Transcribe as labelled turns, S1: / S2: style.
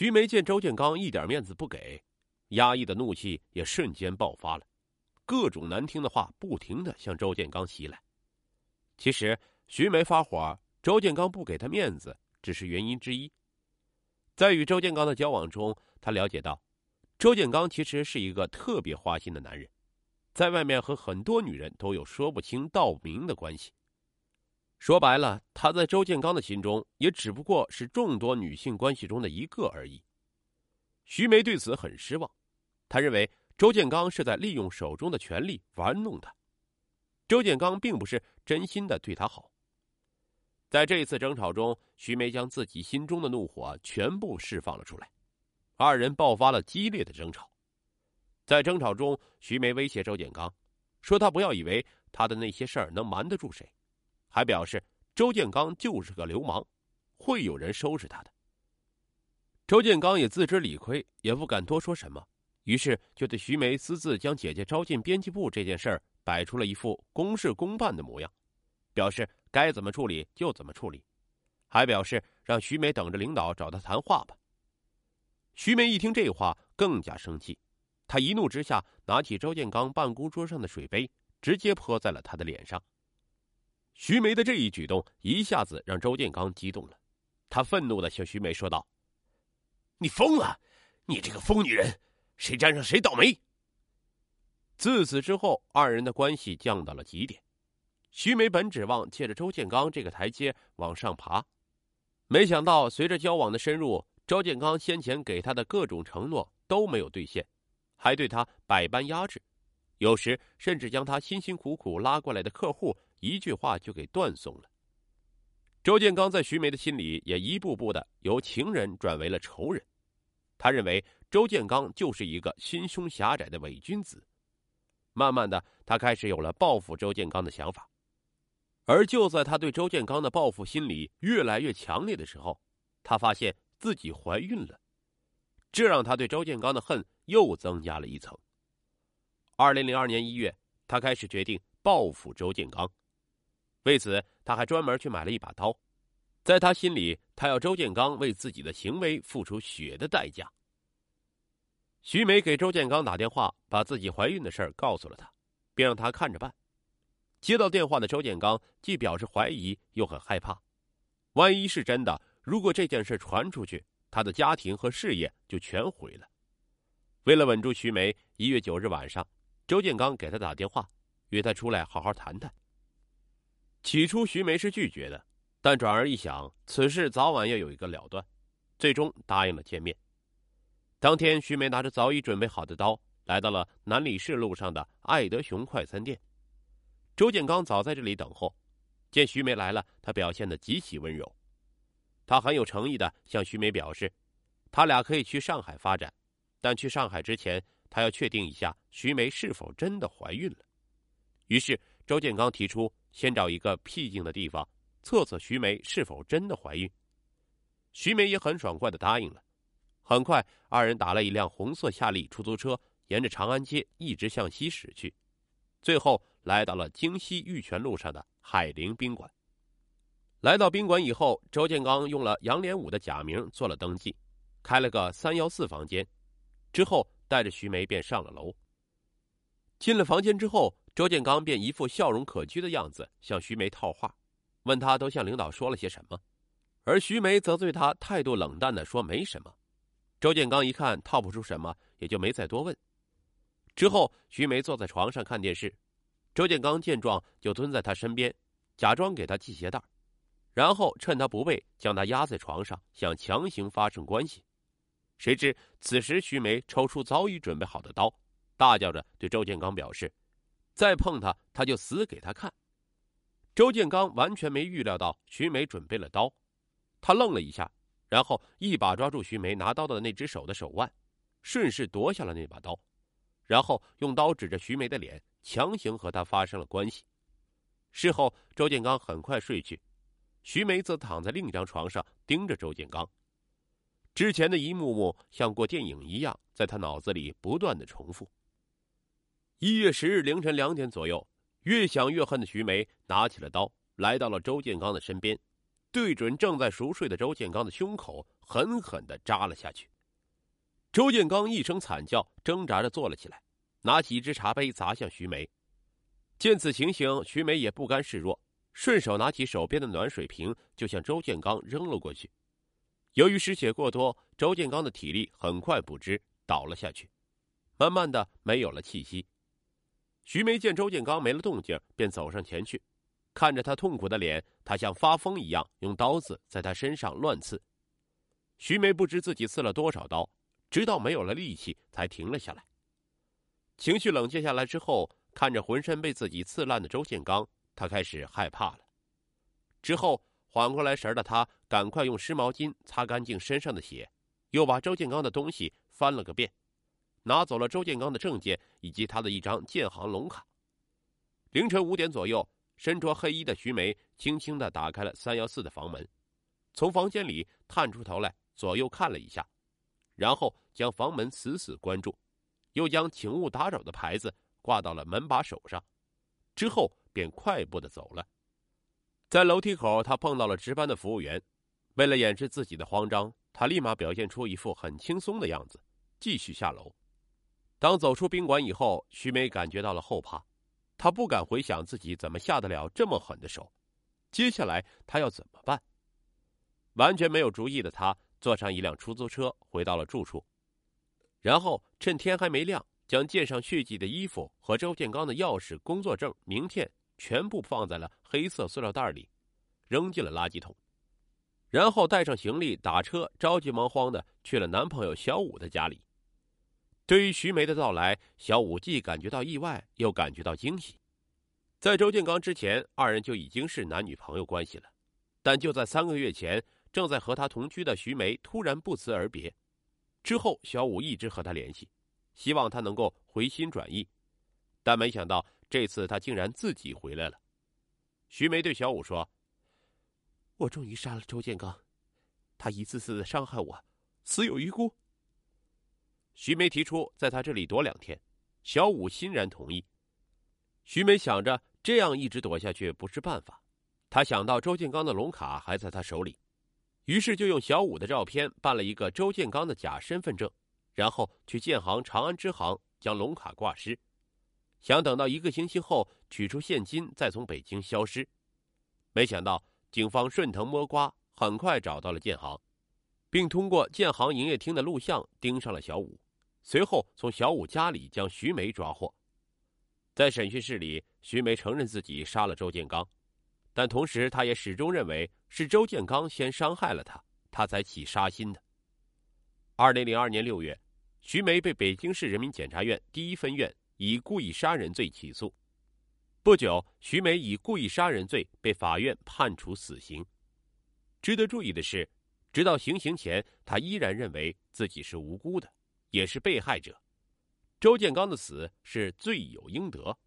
S1: 徐梅见周建刚一点面子不给，压抑的怒气也瞬间爆发了，各种难听的话不停的向周建刚袭来。其实徐梅发火，周建刚不给她面子，只是原因之一。在与周建刚的交往中，她了解到，周建刚其实是一个特别花心的男人，在外面和很多女人都有说不清道不明的关系。说白了，他在周建刚的心中也只不过是众多女性关系中的一个而已。徐梅对此很失望，她认为周建刚是在利用手中的权力玩弄她。周建刚并不是真心的对她好。在这一次争吵中，徐梅将自己心中的怒火全部释放了出来，二人爆发了激烈的争吵。在争吵中，徐梅威胁周建刚，说他不要以为他的那些事儿能瞒得住谁。还表示周建刚就是个流氓，会有人收拾他的。周建刚也自知理亏，也不敢多说什么，于是就对徐梅私自将姐姐招进编辑部这件事儿摆出了一副公事公办的模样，表示该怎么处理就怎么处理，还表示让徐梅等着领导找他谈话吧。徐梅一听这话，更加生气，她一怒之下拿起周建刚办公桌上的水杯，直接泼在了他的脸上。徐梅的这一举动一下子让周建刚激动了，他愤怒的向徐梅说道：“
S2: 你疯了！你这个疯女人，谁沾上谁倒霉！”
S1: 自此之后，二人的关系降到了极点。徐梅本指望借着周建刚这个台阶往上爬，没想到随着交往的深入，周建刚先前给她的各种承诺都没有兑现，还对她百般压制，有时甚至将她辛辛苦苦拉过来的客户。一句话就给断送了。周建刚在徐梅的心里也一步步的由情人转为了仇人，他认为周建刚就是一个心胸狭窄的伪君子。慢慢的，他开始有了报复周建刚的想法。而就在他对周建刚的报复心理越来越强烈的时候，他发现自己怀孕了，这让他对周建刚的恨又增加了一层。二零零二年一月，他开始决定报复周建刚。为此，他还专门去买了一把刀。在他心里，他要周建刚为自己的行为付出血的代价。徐梅给周建刚打电话，把自己怀孕的事告诉了他，并让他看着办。接到电话的周建刚既表示怀疑，又很害怕。万一是真的，如果这件事传出去，他的家庭和事业就全毁了。为了稳住徐梅，一月九日晚上，周建刚给他打电话，约他出来好好谈谈。起初，徐梅是拒绝的，但转而一想，此事早晚要有一个了断，最终答应了见面。当天，徐梅拿着早已准备好的刀，来到了南礼士路上的爱德熊快餐店。周建刚早在这里等候，见徐梅来了，他表现的极其温柔，他很有诚意的向徐梅表示，他俩可以去上海发展，但去上海之前，他要确定一下徐梅是否真的怀孕了。于是，周建刚提出。先找一个僻静的地方，测测徐梅是否真的怀孕。徐梅也很爽快的答应了。很快，二人打了一辆红色夏利出租车，沿着长安街一直向西驶去，最后来到了京西玉泉路上的海陵宾馆。来到宾馆以后，周建刚用了杨连武的假名做了登记，开了个三幺四房间，之后带着徐梅便上了楼。进了房间之后。周建刚便一副笑容可掬的样子向徐梅套话，问他都向领导说了些什么，而徐梅则对他态度冷淡的说没什么。周建刚一看套不出什么，也就没再多问。之后，徐梅坐在床上看电视，周建刚见状就蹲在他身边，假装给他系鞋带，然后趁他不备将他压在床上，想强行发生关系。谁知此时徐梅抽出早已准备好的刀，大叫着对周建刚表示。再碰他，他就死给他看。周建刚完全没预料到徐梅准备了刀，他愣了一下，然后一把抓住徐梅拿刀的那只手的手腕，顺势夺下了那把刀，然后用刀指着徐梅的脸，强行和她发生了关系。事后，周建刚很快睡去，徐梅则躺在另一张床上盯着周建刚。之前的一幕幕像过电影一样，在他脑子里不断的重复。一月十日凌晨两点左右，越想越恨的徐梅拿起了刀，来到了周建刚的身边，对准正在熟睡的周建刚的胸口，狠狠的扎了下去。周建刚一声惨叫，挣扎着坐了起来，拿起一只茶杯砸向徐梅。见此情形，徐梅也不甘示弱，顺手拿起手边的暖水瓶就向周建刚扔了过去。由于失血过多，周建刚的体力很快不支，倒了下去，慢慢的没有了气息。徐梅见周建刚没了动静，便走上前去，看着他痛苦的脸，他像发疯一样用刀子在他身上乱刺。徐梅不知自己刺了多少刀。直到没有了力气，才停了下来。情绪冷静下来之后，看着浑身被自己刺烂的周建刚，他开始害怕了。之后缓过来神的他，赶快用湿毛巾擦干净身上的血，又把周建刚的东西翻了个遍，拿走了周建刚的证件以及他的一张建行龙卡。凌晨五点左右，身着黑衣的徐梅轻轻的打开了三幺四的房门，从房间里探出头来，左右看了一下。然后将房门死死关住，又将“请勿打扰”的牌子挂到了门把手上，之后便快步的走了。在楼梯口，他碰到了值班的服务员，为了掩饰自己的慌张，他立马表现出一副很轻松的样子，继续下楼。当走出宾馆以后，徐梅感觉到了后怕，她不敢回想自己怎么下得了这么狠的手，接下来她要怎么办？完全没有主意的她。坐上一辆出租车，回到了住处，然后趁天还没亮，将溅上血迹的衣服和周建刚的钥匙、工作证、名片全部放在了黑色塑料袋里，扔进了垃圾桶，然后带上行李打车，着急忙慌的去了男朋友小武的家里。对于徐梅的到来，小五既感觉到意外，又感觉到惊喜。在周建刚之前，二人就已经是男女朋友关系了，但就在三个月前。正在和他同居的徐梅突然不辞而别，之后小五一直和他联系，希望他能够回心转意，但没想到这次他竟然自己回来了。徐梅对小五说：“我终于杀了周建刚，他一次次的伤害我，死有余辜。”徐梅提出在他这里躲两天，小武欣然同意。徐梅想着这样一直躲下去不是办法，他想到周建刚的龙卡还在他手里。于是就用小五的照片办了一个周建刚的假身份证，然后去建行长安支行将龙卡挂失，想等到一个星期后取出现金再从北京消失。没想到警方顺藤摸瓜，很快找到了建行，并通过建行营业厅的录像盯上了小五，随后从小五家里将徐梅抓获。在审讯室里，徐梅承认自己杀了周建刚。但同时，他也始终认为是周建刚先伤害了他，他才起杀心的。二零零二年六月，徐梅被北京市人民检察院第一分院以故意杀人罪起诉。不久，徐梅以故意杀人罪被法院判处死刑。值得注意的是，直到行刑前，他依然认为自己是无辜的，也是被害者。周建刚的死是罪有应得。